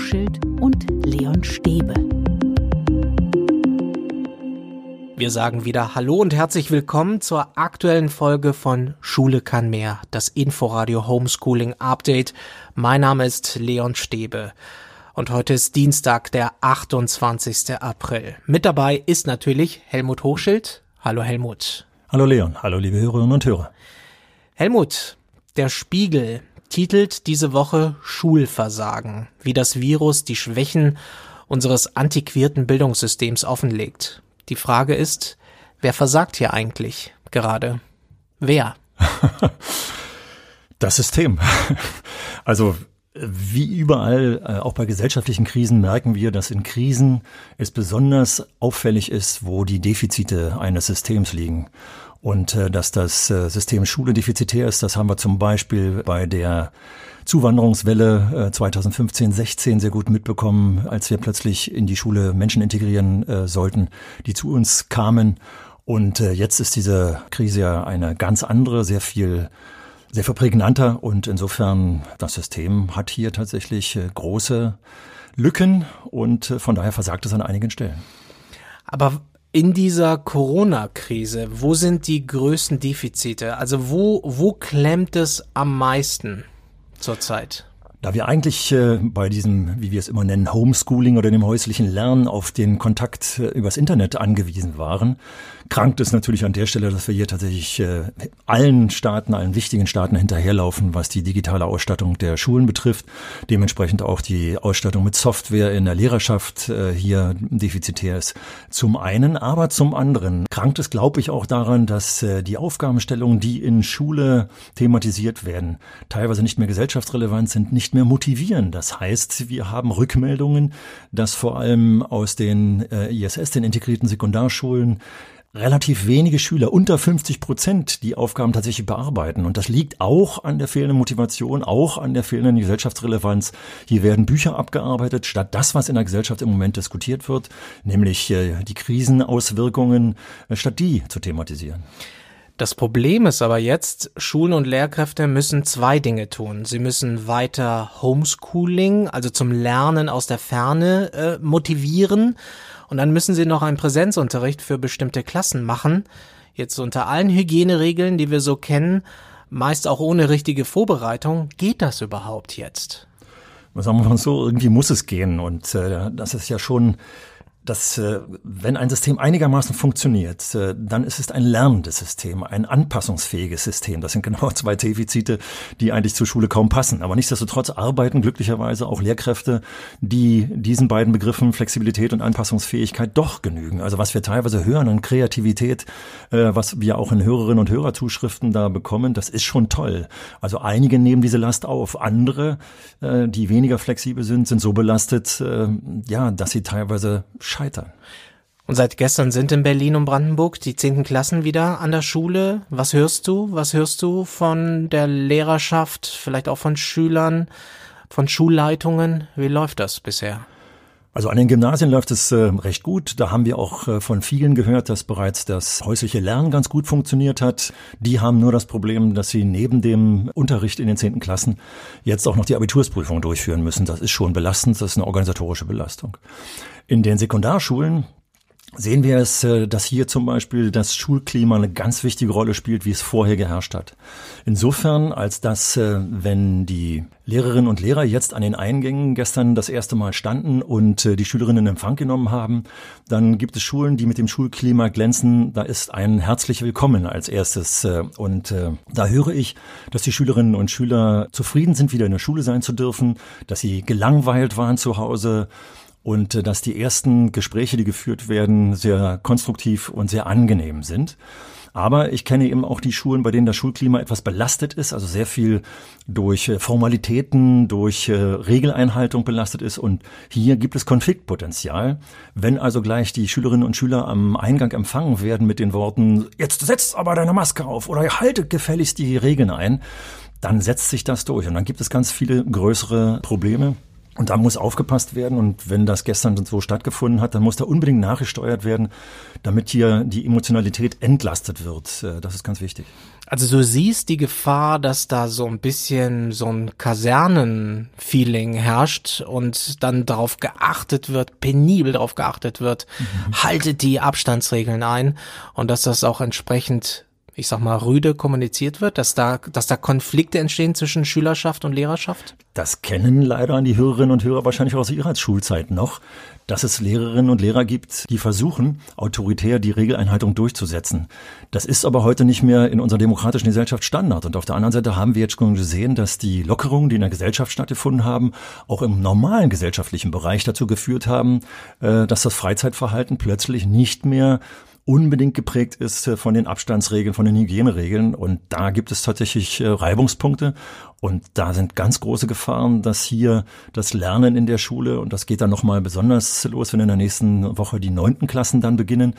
Hochschild und Leon Stäbe. Wir sagen wieder Hallo und herzlich willkommen zur aktuellen Folge von Schule kann mehr, das Inforadio Homeschooling Update. Mein Name ist Leon Stäbe. Und heute ist Dienstag, der 28. April. Mit dabei ist natürlich Helmut Hochschild. Hallo Helmut. Hallo Leon, hallo liebe Hörerinnen und Hörer. Helmut, der Spiegel titelt diese Woche Schulversagen, wie das Virus die Schwächen unseres antiquierten Bildungssystems offenlegt. Die Frage ist, wer versagt hier eigentlich gerade? Wer? Das System. Also wie überall, äh, auch bei gesellschaftlichen Krisen, merken wir, dass in Krisen es besonders auffällig ist, wo die Defizite eines Systems liegen. Und äh, dass das äh, System Schule defizitär ist, das haben wir zum Beispiel bei der Zuwanderungswelle 2015-16 sehr gut mitbekommen, als wir plötzlich in die Schule Menschen integrieren sollten, die zu uns kamen. Und jetzt ist diese Krise ja eine ganz andere, sehr viel sehr viel prägnanter und insofern das System hat hier tatsächlich äh, große Lücken und äh, von daher versagt es an einigen Stellen. Aber in dieser Corona-Krise, wo sind die größten Defizite? Also wo, wo klemmt es am meisten zurzeit? Da wir eigentlich äh, bei diesem, wie wir es immer nennen, Homeschooling oder dem häuslichen Lernen auf den Kontakt äh, übers Internet angewiesen waren, krankt es natürlich an der Stelle, dass wir hier tatsächlich äh, allen Staaten, allen wichtigen Staaten hinterherlaufen, was die digitale Ausstattung der Schulen betrifft. Dementsprechend auch die Ausstattung mit Software in der Lehrerschaft äh, hier defizitär ist. Zum einen, aber zum anderen krankt es, glaube ich, auch daran, dass äh, die Aufgabenstellungen, die in Schule thematisiert werden, teilweise nicht mehr gesellschaftsrelevant sind, nicht nicht mehr motivieren. Das heißt, wir haben Rückmeldungen, dass vor allem aus den äh, ISS, den integrierten Sekundarschulen, relativ wenige Schüler, unter 50 Prozent, die Aufgaben tatsächlich bearbeiten. Und das liegt auch an der fehlenden Motivation, auch an der fehlenden Gesellschaftsrelevanz. Hier werden Bücher abgearbeitet, statt das, was in der Gesellschaft im Moment diskutiert wird, nämlich äh, die Krisenauswirkungen, äh, statt die zu thematisieren. Das Problem ist aber jetzt, Schulen und Lehrkräfte müssen zwei Dinge tun. Sie müssen weiter Homeschooling, also zum Lernen aus der Ferne, äh, motivieren. Und dann müssen sie noch einen Präsenzunterricht für bestimmte Klassen machen. Jetzt unter allen Hygieneregeln, die wir so kennen, meist auch ohne richtige Vorbereitung. Geht das überhaupt jetzt? Sagen wir mal so, irgendwie muss es gehen. Und äh, das ist ja schon dass äh, wenn ein System einigermaßen funktioniert, äh, dann ist es ein lernendes System, ein anpassungsfähiges System. Das sind genau zwei Defizite, die eigentlich zur Schule kaum passen. Aber nichtsdestotrotz arbeiten glücklicherweise auch Lehrkräfte, die diesen beiden Begriffen Flexibilität und Anpassungsfähigkeit doch genügen. Also was wir teilweise hören an Kreativität, äh, was wir auch in Hörerinnen und Hörerzuschriften da bekommen, das ist schon toll. Also einige nehmen diese Last auf, andere, die weniger flexibel sind, sind so belastet, ja, dass sie teilweise scheitern. Und seit gestern sind in Berlin und Brandenburg die zehnten Klassen wieder an der Schule. Was hörst du? Was hörst du von der Lehrerschaft, vielleicht auch von Schülern, von Schulleitungen? Wie läuft das bisher? Also an den Gymnasien läuft es äh, recht gut. Da haben wir auch äh, von vielen gehört, dass bereits das häusliche Lernen ganz gut funktioniert hat. Die haben nur das Problem, dass sie neben dem Unterricht in den zehnten Klassen jetzt auch noch die Abitursprüfung durchführen müssen. Das ist schon belastend, das ist eine organisatorische Belastung. In den Sekundarschulen sehen wir es, äh, dass hier zum Beispiel das Schulklima eine ganz wichtige Rolle spielt, wie es vorher geherrscht hat. Insofern, als dass, äh, wenn die Lehrerinnen und Lehrer jetzt an den Eingängen gestern das erste Mal standen und äh, die Schülerinnen in Empfang genommen haben, dann gibt es Schulen, die mit dem Schulklima glänzen. Da ist ein herzlich willkommen als erstes. Und da höre ich, dass die Schülerinnen und Schüler zufrieden sind, wieder in der Schule sein zu dürfen, dass sie gelangweilt waren zu Hause und äh, dass die ersten Gespräche, die geführt werden, sehr konstruktiv und sehr angenehm sind. Aber ich kenne eben auch die Schulen, bei denen das Schulklima etwas belastet ist, also sehr viel durch äh, Formalitäten, durch äh, Regeleinhaltung belastet ist. Und hier gibt es Konfliktpotenzial. Wenn also gleich die Schülerinnen und Schüler am Eingang empfangen werden mit den Worten, jetzt setzt aber deine Maske auf oder haltet gefälligst die Regeln ein, dann setzt sich das durch. Und dann gibt es ganz viele größere Probleme Und da muss aufgepasst werden. Und wenn das gestern so stattgefunden hat, dann muss da unbedingt nachgesteuert werden, damit hier die Emotionalität entlastet wird. Äh, das ist ganz wichtig. Also du siehst die Gefahr, dass da so ein bisschen so ein Kasernenfeeling herrscht und dann darauf geachtet wird, penibel darauf geachtet wird, mhm. haltet die Abstandsregeln ein und dass das auch entsprechend ich sag mal, rüde kommuniziert wird, dass da, dass da Konflikte entstehen zwischen Schülerschaft und Lehrerschaft? Das kennen leider die Hörerinnen und Hörer wahrscheinlich auch aus ihrer Schulzeit noch, dass es Lehrerinnen und Lehrer gibt, die versuchen, autoritär die Regeleinhaltung durchzusetzen. Das ist aber heute nicht mehr in unserer demokratischen Gesellschaft Standard. Und auf der anderen Seite haben wir jetzt schon gesehen, dass die Lockerungen, die in der Gesellschaft stattgefunden haben, auch im normalen gesellschaftlichen Bereich dazu geführt haben, äh, dass das Freizeitverhalten plötzlich nicht mehr unbedingt geprägt ist äh, von den Abstandsregeln, von den Hygieneregeln. Und da gibt es tatsächlich äh, Reibungspunkte. Und da sind ganz große Gefahren, dass hier das Lernen in der Schule, und das geht dann nochmal besonders los, wenn in der nächsten Woche die neunten Klassen dann beginnen,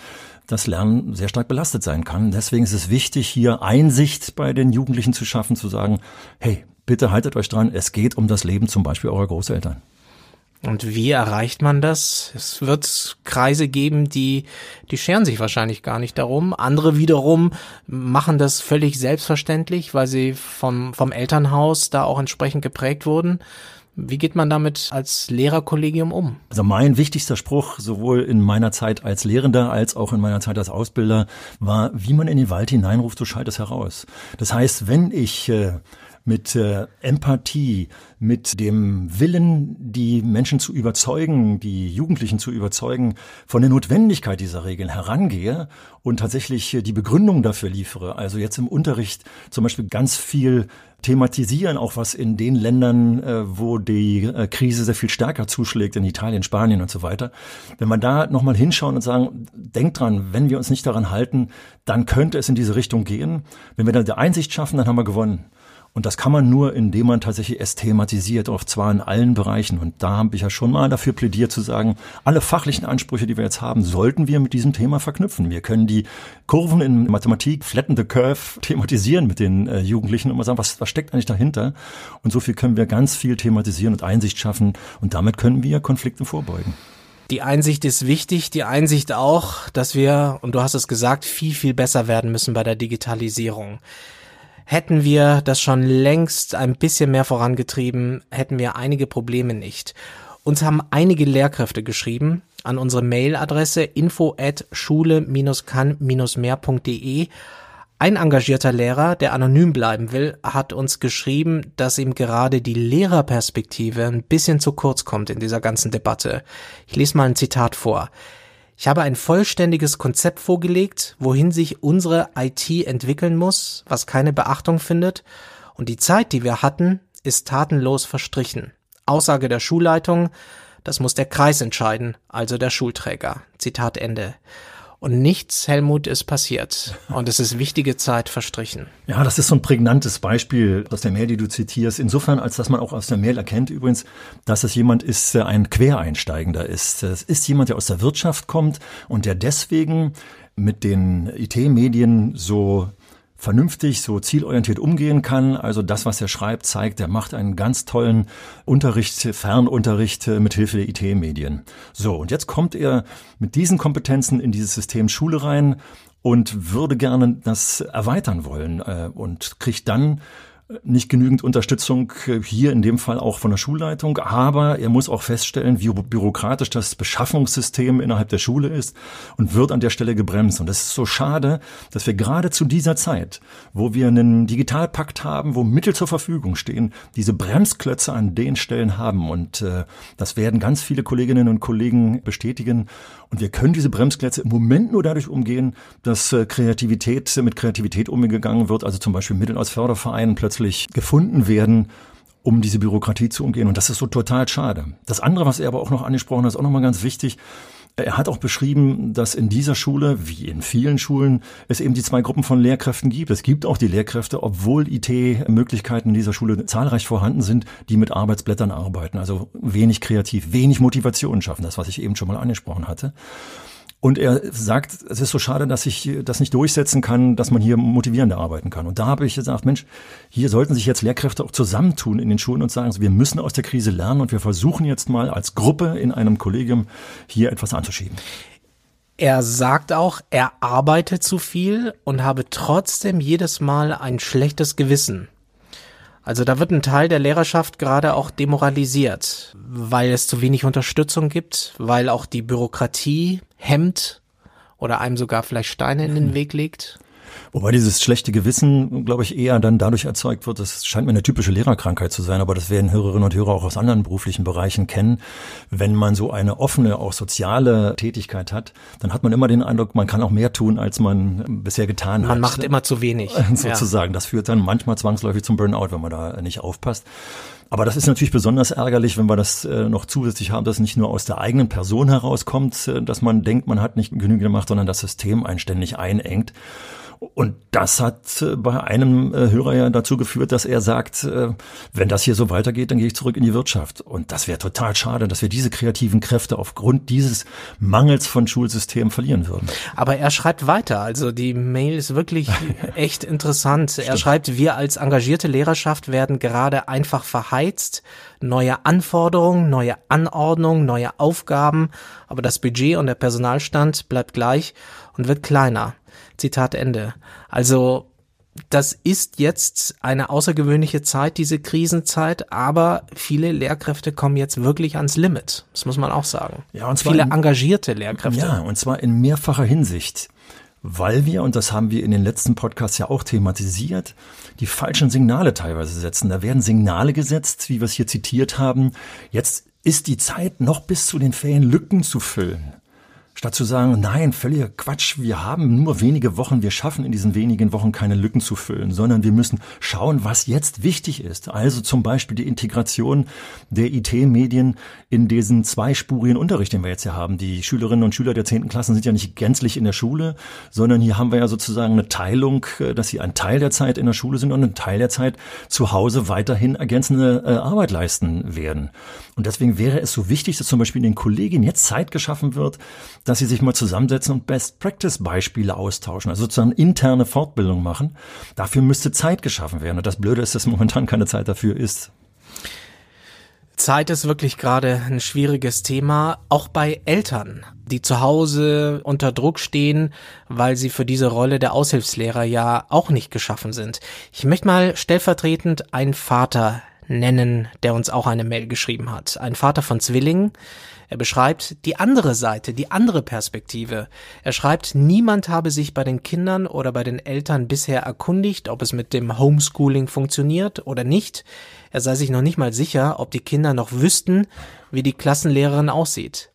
das Lernen sehr stark belastet sein kann. Deswegen ist es wichtig, hier Einsicht bei den Jugendlichen zu schaffen, zu sagen, hey, bitte haltet euch dran, es geht um das Leben zum Beispiel eurer Großeltern. Und wie erreicht man das? Es wird Kreise geben, die, die scheren sich wahrscheinlich gar nicht darum. Andere wiederum machen das völlig selbstverständlich, weil sie vom, vom Elternhaus da auch entsprechend geprägt wurden. Wie geht man damit als Lehrerkollegium um? Also mein wichtigster Spruch, sowohl in meiner Zeit als Lehrender als auch in meiner Zeit als Ausbilder, war, wie man in den Wald hineinruft, so schallt es heraus. Das heißt, wenn ich äh, mit äh, Empathie, mit dem Willen, die Menschen zu überzeugen, die Jugendlichen zu überzeugen, von der Notwendigkeit dieser Regeln herangehe und tatsächlich äh, die Begründung dafür liefere. Also jetzt im Unterricht zum Beispiel ganz viel thematisieren, auch was in den Ländern, äh, wo die äh, Krise sehr viel stärker zuschlägt, in Italien, Spanien und so weiter. Wenn man da nochmal hinschauen und sagen, denkt dran, wenn wir uns nicht daran halten, dann könnte es in diese Richtung gehen. Wenn wir dann die Einsicht schaffen, dann haben wir gewonnen. Und das kann man nur, indem man tatsächlich es thematisiert, und zwar in allen Bereichen. Und da habe ich ja schon mal dafür plädiert zu sagen, alle fachlichen Ansprüche, die wir jetzt haben, sollten wir mit diesem Thema verknüpfen. Wir können die Kurven in Mathematik, flatten the curve, thematisieren mit den äh, Jugendlichen und mal sagen, was, was steckt eigentlich dahinter? Und so viel können wir ganz viel thematisieren und Einsicht schaffen. Und damit können wir Konflikten vorbeugen. Die Einsicht ist wichtig, die Einsicht auch, dass wir, und du hast es gesagt, viel, viel besser werden müssen bei der Digitalisierung. Hätten wir das schon längst ein bisschen mehr vorangetrieben, hätten wir einige Probleme nicht. Uns haben einige Lehrkräfte geschrieben an unsere Mailadresse info at schule-kann-mehr.de. Ein engagierter Lehrer, der anonym bleiben will, hat uns geschrieben, dass ihm gerade die Lehrerperspektive ein bisschen zu kurz kommt in dieser ganzen Debatte. Ich lese mal ein Zitat vor. Ich habe ein vollständiges Konzept vorgelegt, wohin sich unsere IT entwickeln muss, was keine Beachtung findet, und die Zeit, die wir hatten, ist tatenlos verstrichen. Aussage der Schulleitung, das muss der Kreis entscheiden, also der Schulträger. Zitat Ende. Und nichts, Helmut, ist passiert. Und es ist wichtige Zeit verstrichen. Ja, das ist so ein prägnantes Beispiel aus der Mail, die du zitierst. Insofern, als dass man auch aus der Mail erkennt übrigens, dass es jemand ist, der ein Quereinsteigender ist. Es ist jemand, der aus der Wirtschaft kommt und der deswegen mit den IT-Medien so vernünftig, so zielorientiert umgehen kann. Also das, was er schreibt, zeigt, er macht einen ganz tollen Unterricht, Fernunterricht äh, mit Hilfe der IT-Medien. So, und jetzt kommt er mit diesen Kompetenzen in dieses System Schule rein und würde gerne das erweitern wollen äh, und kriegt dann nicht genügend Unterstützung äh, hier in dem Fall auch von der Schulleitung, aber er muss auch feststellen, wie bürokratisch das Beschaffungssystem innerhalb der Schule ist und wird an der Stelle gebremst. Und es ist so schade, dass wir gerade zu dieser Zeit, wo wir einen Digitalpakt haben, wo Mittel zur Verfügung stehen, diese Bremsklötze an den Stellen haben. Und äh, das werden ganz viele Kolleginnen und Kollegen bestätigen. Und wir können diese Bremsklötze im Moment nur dadurch umgehen, dass äh, Kreativität mit Kreativität umgegangen wird, also zum Beispiel Mittel aus Fördervereinen plötzlich gefunden werden, um diese Bürokratie zu umgehen. Und das ist so total schade. Das andere, was er aber auch noch angesprochen hat, ist auch nochmal ganz wichtig. Er hat auch beschrieben, dass in dieser Schule, wie in vielen Schulen, es eben die zwei Gruppen von Lehrkräften gibt. Es gibt auch die Lehrkräfte, obwohl IT-Möglichkeiten in dieser Schule zahlreich vorhanden sind, die mit Arbeitsblättern arbeiten, also wenig kreativ, wenig Motivation schaffen, das, was ich eben schon mal angesprochen hatte. Und er sagt, es ist so schade, dass ich das nicht durchsetzen kann, dass man hier motivierender arbeiten kann. Und da habe ich gesagt, Mensch, hier sollten sich jetzt Lehrkräfte auch zusammentun in den Schulen und sagen, wir müssen aus der Krise lernen und wir versuchen jetzt mal als Gruppe in einem Kollegium hier etwas anzuschieben. Er sagt auch, er arbeitet zu viel und habe trotzdem jedes Mal ein schlechtes Gewissen. Also da wird ein Teil der Lehrerschaft gerade auch demoralisiert, weil es zu wenig Unterstützung gibt, weil auch die Bürokratie hemmt oder einem sogar vielleicht Steine in den hm. Weg legt. Wobei dieses schlechte Gewissen, glaube ich, eher dann dadurch erzeugt wird, das scheint mir eine typische Lehrerkrankheit zu sein, aber das werden Hörerinnen und Hörer auch aus anderen beruflichen Bereichen kennen. Wenn man so eine offene, auch soziale Tätigkeit hat, dann hat man immer den Eindruck, man kann auch mehr tun, als man bisher getan man hat. Man macht immer zu wenig. Sozusagen. Ja. Das führt dann manchmal zwangsläufig zum Burnout, wenn man da nicht aufpasst. Aber das ist natürlich besonders ärgerlich, wenn wir das äh, noch zusätzlich haben, dass nicht nur aus der eigenen Person herauskommt, äh, dass man denkt, man hat nicht genügend gemacht, sondern das System einen ständig einengt. Und das hat äh, bei einem äh, Hörer ja dazu geführt, dass er sagt, äh, wenn das hier so weitergeht, dann gehe ich zurück in die Wirtschaft. Und das wäre total schade, dass wir diese kreativen Kräfte aufgrund dieses Mangels von Schulsystemen verlieren würden. Aber er schreibt weiter. Also die Mail ist wirklich echt interessant. Er schreibt, wir als engagierte Lehrerschaft werden gerade einfach verheizt. Neue Anforderungen, neue Anordnungen, neue Aufgaben. Aber das Budget und der Personalstand bleibt gleich und wird kleiner. Zitat Ende. Also das ist jetzt eine außergewöhnliche Zeit, diese Krisenzeit, aber viele Lehrkräfte kommen jetzt wirklich ans Limit. Das muss man auch sagen. Ja, und zwar viele in, engagierte Lehrkräfte. Ja, und zwar in mehrfacher Hinsicht. Weil wir, und das haben wir in den letzten Podcasts ja auch thematisiert, die falschen Signale teilweise setzen. Da werden Signale gesetzt, wie wir es hier zitiert haben. Jetzt ist die Zeit, noch bis zu den Ferien Lücken zu füllen. Statt zu sagen, nein, völliger Quatsch, wir haben nur wenige Wochen, wir schaffen in diesen wenigen Wochen keine Lücken zu füllen, sondern wir müssen schauen, was jetzt wichtig ist. Also zum Beispiel die Integration der IT-Medien in diesen zweispurigen Unterricht, den wir jetzt hier haben. Die Schülerinnen und Schüler der zehnten Klassen sind ja nicht gänzlich in der Schule, sondern hier haben wir ja sozusagen eine Teilung, äh, dass sie ein Teil der Zeit in der Schule sind und ein Teil der Zeit zu Hause weiterhin ergänzende äh, Arbeit leisten werden. Und deswegen wäre es so wichtig, dass zum Beispiel den Kollegien jetzt Zeit geschaffen wird, dass sie sich mal zusammensetzen und Best-Practice-Beispiele austauschen, also sozusagen interne Fortbildung machen. Dafür müsste Zeit geschaffen werden. Und das Blöde ist, dass momentan keine Zeit dafür ist. Zeit ist wirklich gerade ein schwieriges Thema, auch bei Eltern, die zu Hause unter Druck stehen, weil sie für diese Rolle der Aushilfslehrer ja auch nicht geschaffen sind. Ich möchte mal stellvertretend einen Vater nennen, der uns auch eine Mail geschrieben hat. Ein Vater von Zwillingen. Er beschreibt die andere Seite, die andere Perspektive. Er schreibt, niemand habe sich bei den Kindern oder bei den Eltern bisher erkundigt, ob es mit dem Homeschooling funktioniert oder nicht. Er sei sich noch nicht mal sicher, ob die Kinder noch wüssten, wie die Klassenlehrerin aussieht.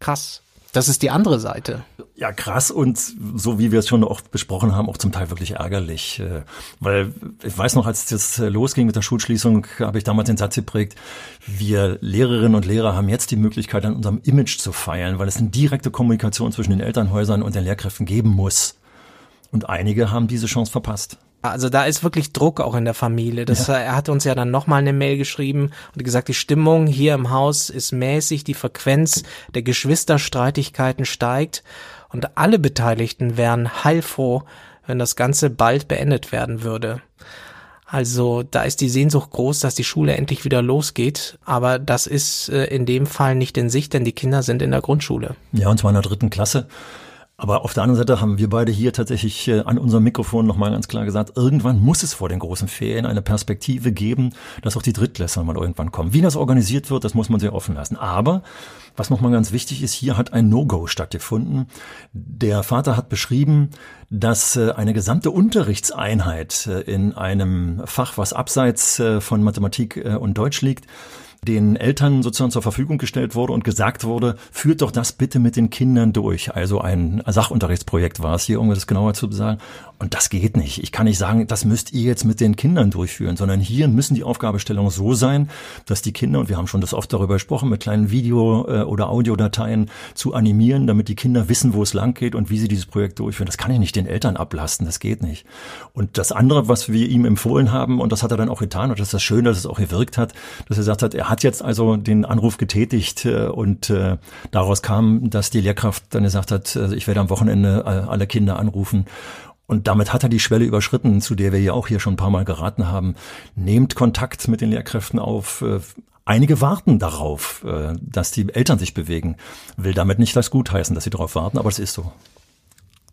Krass. Das ist die andere Seite. Ja, krass und so wie wir es schon oft besprochen haben, auch zum Teil wirklich ärgerlich. Äh, weil ich weiß noch, als das losging mit der Schulschließung, habe ich damals den Satz geprägt, wir Lehrerinnen und Lehrer haben jetzt die Möglichkeit, an unserem Image zu feiern, weil es eine direkte Kommunikation zwischen den Elternhäusern und den Lehrkräften geben muss. Und einige haben diese Chance verpasst. Also da ist wirklich Druck auch in der Familie. Das, ja. Er hat uns ja dann nochmal eine Mail geschrieben und gesagt, die Stimmung hier im Haus ist mäßig, die Frequenz der Geschwisterstreitigkeiten steigt und alle Beteiligten wären heilfroh, wenn das Ganze bald beendet werden würde. Also da ist die Sehnsucht groß, dass die Schule endlich wieder losgeht, aber das ist äh, in dem Fall nicht in Sicht, denn die Kinder sind in der Grundschule. Ja, und zwar in der dritten Klasse. Aber auf der anderen Seite haben wir beide hier tatsächlich äh, an unserem Mikrofon nochmal ganz klar gesagt, irgendwann muss es vor den großen Ferien eine Perspektive geben, dass auch die Drittklässler mal irgendwann kommen. Wie das organisiert wird, das muss man sehr offen lassen. Aber was nochmal ganz wichtig ist, hier hat ein No-Go stattgefunden. Der Vater hat beschrieben, dass äh, eine gesamte Unterrichtseinheit äh, in einem Fach, was abseits von Mathematik und Deutsch liegt, den Eltern sozusagen zur Verfügung gestellt wurde und gesagt wurde, führt doch das bitte mit den Kindern durch. Also ein Sachunterrichtsprojekt war es hier, um das genauer zu sagen. Und das geht nicht. Ich kann nicht sagen, das müsst ihr jetzt mit den Kindern durchführen, sondern hier müssen die Aufgabestellungen so sein, dass die Kinder, und wir haben schon das oft darüber gesprochen, mit kleinen Video- äh, oder Audiodateien zu animieren, damit die Kinder wissen, wo es lang geht und wie sie dieses Projekt durchführen. Das kann ich nicht den Eltern ablasten, das geht nicht. Und das andere, was wir ihm empfohlen haben, und das hat er dann auch getan, und das ist das Schöne, dass es auch gewirkt hat, dass er gesagt hat, er hat hat jetzt also den Anruf getätigt äh, und äh, daraus kam, dass die Lehrkraft dann gesagt hat, äh, ich werde am Wochenende alle Kinder anrufen und damit hat er die Schwelle überschritten, zu der wir ja auch hier schon ein paar Mal geraten haben. Nehmt Kontakt mit den Lehrkräften auf. Einige warten darauf, dass die Eltern sich bewegen. Will damit nicht das gutheißen, dass sie darauf warten, aber es ist so.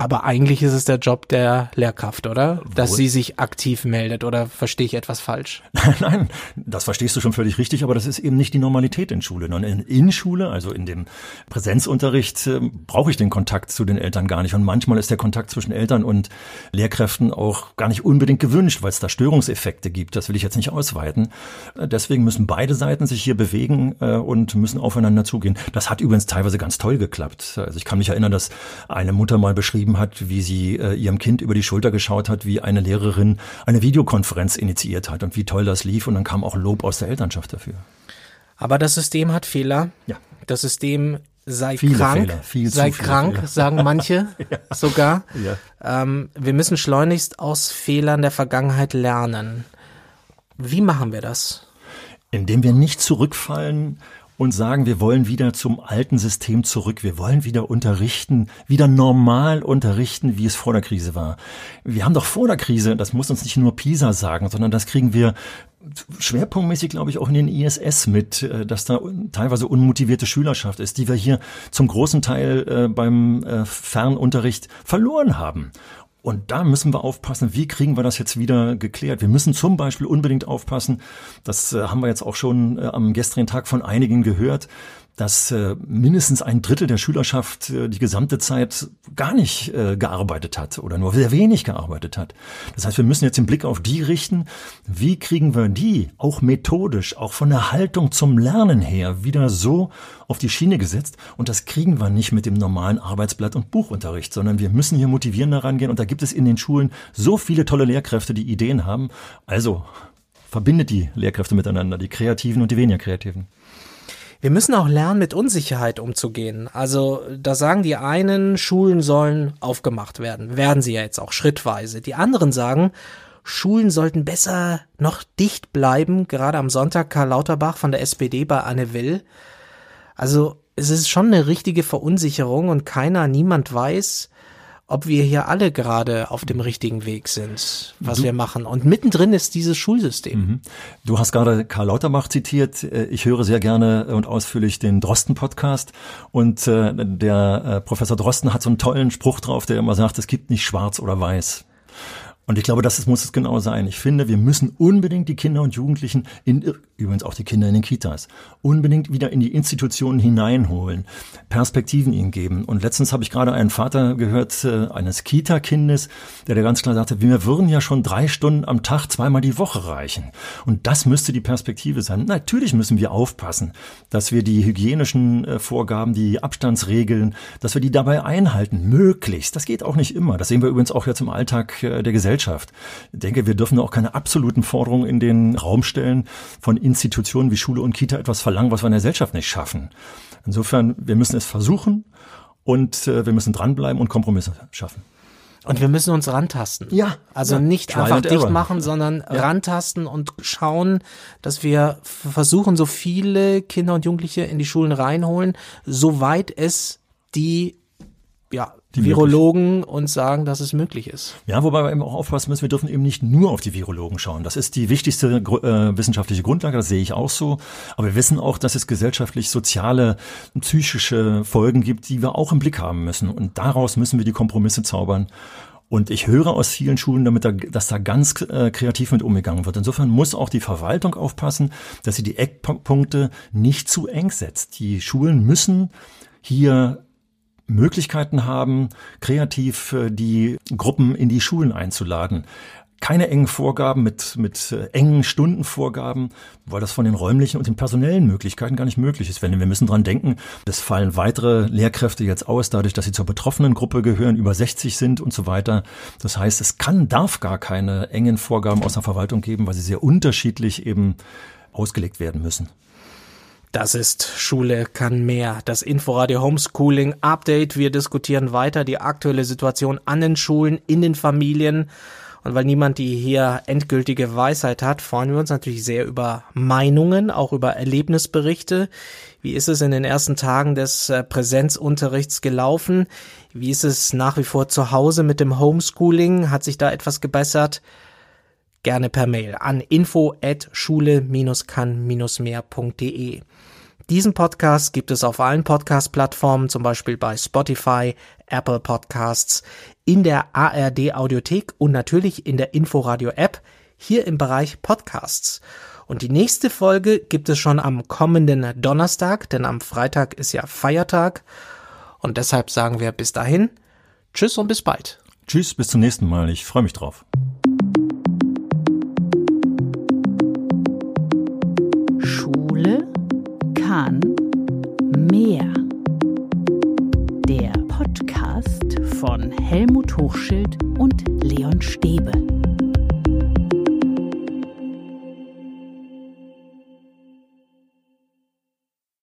Aber eigentlich ist es der Job der Lehrkraft, oder? Dass Wohl. sie sich aktiv meldet oder verstehe ich etwas falsch? Nein, das verstehst du schon völlig richtig, aber das ist eben nicht die Normalität in Schule. Und in, in Schule, also in dem Präsenzunterricht, äh, brauche ich den Kontakt zu den Eltern gar nicht. Und manchmal ist der Kontakt zwischen Eltern und Lehrkräften auch gar nicht unbedingt gewünscht, weil es da Störungseffekte gibt. Das will ich jetzt nicht ausweiten. Äh, deswegen müssen beide Seiten sich hier bewegen äh, und müssen aufeinander zugehen. Das hat übrigens teilweise ganz toll geklappt. Also ich kann mich erinnern, dass eine Mutter mal beschrieben beschrieben hat, wie sie äh, ihrem Kind über die Schulter geschaut hat, wie eine Lehrerin eine Videokonferenz initiiert hat und wie toll das lief. Und dann kam auch Lob aus der Elternschaft dafür. Aber das System hat Fehler. Ja. Das System sei viele krank, Fehler, viel sei krank, Fehler. sagen manche ja. sogar. Ja. Ähm, wir müssen schleunigst aus Fehlern der Vergangenheit lernen. Wie machen wir das? Indem wir nicht zurückfallen und sagen, wir wollen wieder zum alten System zurück. Wir wollen wieder unterrichten, wieder normal unterrichten, wie es vor der Krise war. Wir haben doch vor der Krise, das muss uns nicht nur PISA sagen, sondern das kriegen wir schwerpunktmäßig, glaube ich, auch in den ISS mit, äh, dass da teilweise unmotivierte Schülerschaft ist, die wir hier zum großen Teil äh, beim äh, Fernunterricht verloren haben. Und da müssen wir aufpassen, wie kriegen wir das jetzt wieder geklärt. Wir müssen zum Beispiel unbedingt aufpassen, das äh, haben wir jetzt auch schon äh, am gestrigen Tag von einigen gehört, dass äh, mindestens ein Drittel der Schülerschaft äh, die gesamte Zeit gar nicht äh, gearbeitet hat oder nur sehr wenig gearbeitet hat. Das heißt, wir müssen jetzt den Blick auf die richten, wie kriegen wir die auch methodisch, auch von der Haltung zum Lernen her wieder so auf die Schiene gesetzt. Und das kriegen wir nicht mit dem normalen Arbeitsblatt- und Buchunterricht, sondern wir müssen hier motivierender rangehen. Und da gibt es in den Schulen so viele tolle Lehrkräfte, die Ideen haben. Also verbindet die Lehrkräfte miteinander, die Kreativen und die weniger Kreativen. Wir müssen auch lernen, mit Unsicherheit umzugehen. Also da sagen die einen, Schulen sollen aufgemacht werden. Werden sie ja jetzt auch schrittweise. Die anderen sagen, Schulen sollten besser noch dicht bleiben. Gerade am Sonntag Karl Lauterbach von der SPD bei Anne Will. Also es ist schon eine richtige Verunsicherung und keiner, niemand weiß, ob wir hier alle gerade auf dem richtigen Weg sind, was du, wir machen. Und mittendrin ist dieses Schulsystem. Mhm. Du hast gerade Karl Lauterbach zitiert. Äh, ich höre sehr gerne und ausführlich den Drosten-Podcast. Und äh, der äh, Professor Drosten hat so einen tollen Spruch drauf, der immer sagt, es gibt nicht schwarz oder weiß. Und ich glaube, das muss es genau sein. Ich finde, wir müssen unbedingt die Kinder und Jugendlichen, in, übrigens auch die Kinder in den Kitas, unbedingt wieder in die Institutionen hineinholen, Perspektiven ihnen geben. Und letztens habe ich gerade einen Vater gehört, äh, eines Kita-Kindes, der da ganz klar sagte, wir würden ja schon drei Stunden am Tag zweimal die Woche reichen. Und das müsste die Perspektive sein. Natürlich müssen wir aufpassen, dass wir die hygienischen äh, Vorgaben, die Abstandsregeln, dass wir die dabei einhalten, möglichst. Das geht auch nicht immer. Das sehen wir übrigens auch jetzt im Alltag äh, der Gesellschaft. Gesellschaft. Ich denke, wir dürfen auch keine absoluten Forderungen in den Raum stellen von Institutionen wie Schule und Kita etwas verlangen, was wir in der Gesellschaft nicht schaffen. Insofern, wir müssen es versuchen und äh, wir müssen dranbleiben und Kompromisse schaffen. Und wir müssen uns rantasten. Ja. Also ja, nicht einfach dicht machen, sondern ja. rantasten und schauen, dass wir versuchen, so viele Kinder und Jugendliche in die Schulen reinholen, soweit es die ja, die Virologen uns sagen, dass es möglich ist. Ja, wobei wir eben auch aufpassen müssen, wir dürfen eben nicht nur auf die Virologen schauen. Das ist die wichtigste äh, wissenschaftliche Grundlage, das sehe ich auch so. Aber wir wissen auch, dass es gesellschaftlich soziale, psychische Folgen gibt, die wir auch im Blick haben müssen. Und daraus müssen wir die Kompromisse zaubern. Und ich höre aus vielen Schulen, damit da, dass da ganz äh, kreativ mit umgegangen wird. Insofern muss auch die Verwaltung aufpassen, dass sie die Eckpunkte nicht zu eng setzt. Die Schulen müssen hier Möglichkeiten haben, kreativ äh, die Gruppen in die Schulen einzuladen. Keine engen Vorgaben mit, mit äh, engen Stundenvorgaben, weil das von den räumlichen und den personellen Möglichkeiten gar nicht möglich ist. Wenn wir müssen dran denken, es fallen weitere Lehrkräfte jetzt aus, dadurch, dass sie zur betroffenen Gruppe gehören, über 60 sind und so weiter. Das heißt, es kann, darf gar keine engen Vorgaben aus der Verwaltung geben, weil sie sehr unterschiedlich eben ausgelegt werden müssen. Das ist Schule kann mehr. Das Inforadio Homeschooling Update. Wir diskutieren weiter die aktuelle Situation an den Schulen, in den Familien Und weil niemand die hier endgültige Weisheit hat, freuen wir uns natürlich sehr über Meinungen, auch über Erlebnisberichte. Wie ist es in den ersten Tagen des äh, Präsenzunterrichts gelaufen? Wie ist es nach wie vor zu Hause mit dem Homeschooling? Hat sich da etwas gebessert? Gerne per Mail an info at schule-kann-mehr.de. Diesen Podcast gibt es auf allen Podcast-Plattformen, zum Beispiel bei Spotify, Apple Podcasts, in der ARD Audiothek und natürlich in der Inforadio App, hier im Bereich Podcasts. Und die nächste Folge gibt es schon am kommenden Donnerstag, denn am Freitag ist ja Feiertag. Und deshalb sagen wir bis dahin, tschüss und bis bald. Tschüss, bis zum nächsten Mal. Ich freue mich drauf. Kann mehr. Der Podcast von Helmut Hochschild und Leon Stäbe.